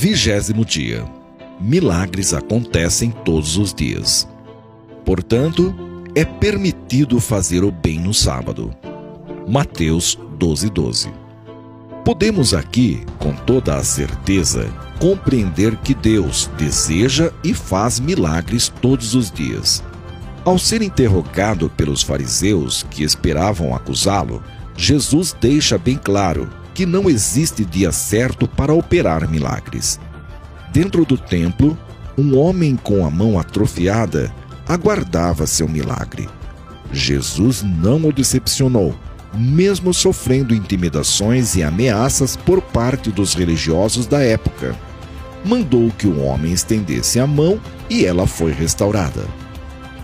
Vigésimo dia. Milagres acontecem todos os dias. Portanto, é permitido fazer o bem no sábado. Mateus 12, 12. Podemos aqui, com toda a certeza, compreender que Deus deseja e faz milagres todos os dias. Ao ser interrogado pelos fariseus que esperavam acusá-lo, Jesus deixa bem claro que não existe dia certo para operar milagres. Dentro do templo, um homem com a mão atrofiada aguardava seu milagre. Jesus não o decepcionou, mesmo sofrendo intimidações e ameaças por parte dos religiosos da época. Mandou que o homem estendesse a mão e ela foi restaurada.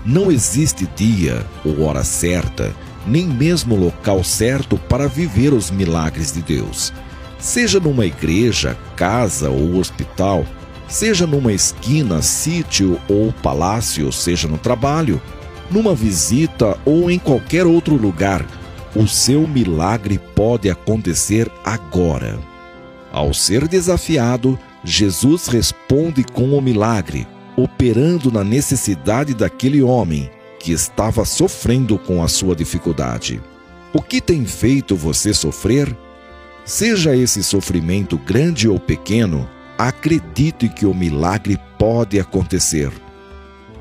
Não existe dia ou hora certa nem mesmo local certo para viver os milagres de Deus. Seja numa igreja, casa ou hospital, seja numa esquina, sítio ou palácio, seja no trabalho, numa visita ou em qualquer outro lugar, o seu milagre pode acontecer agora. Ao ser desafiado, Jesus responde com o milagre, operando na necessidade daquele homem que estava sofrendo com a sua dificuldade. O que tem feito você sofrer? Seja esse sofrimento grande ou pequeno, acredite que o milagre pode acontecer.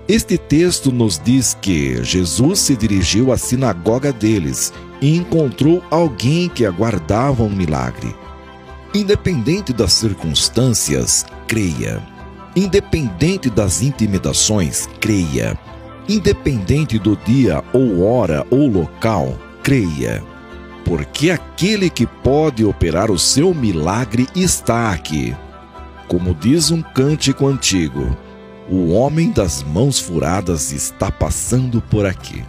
Este texto nos diz que Jesus se dirigiu à sinagoga deles e encontrou alguém que aguardava um milagre. Independente das circunstâncias, creia. Independente das intimidações, creia. Independente do dia ou hora ou local, creia, porque aquele que pode operar o seu milagre está aqui. Como diz um cântico antigo, o homem das mãos furadas está passando por aqui.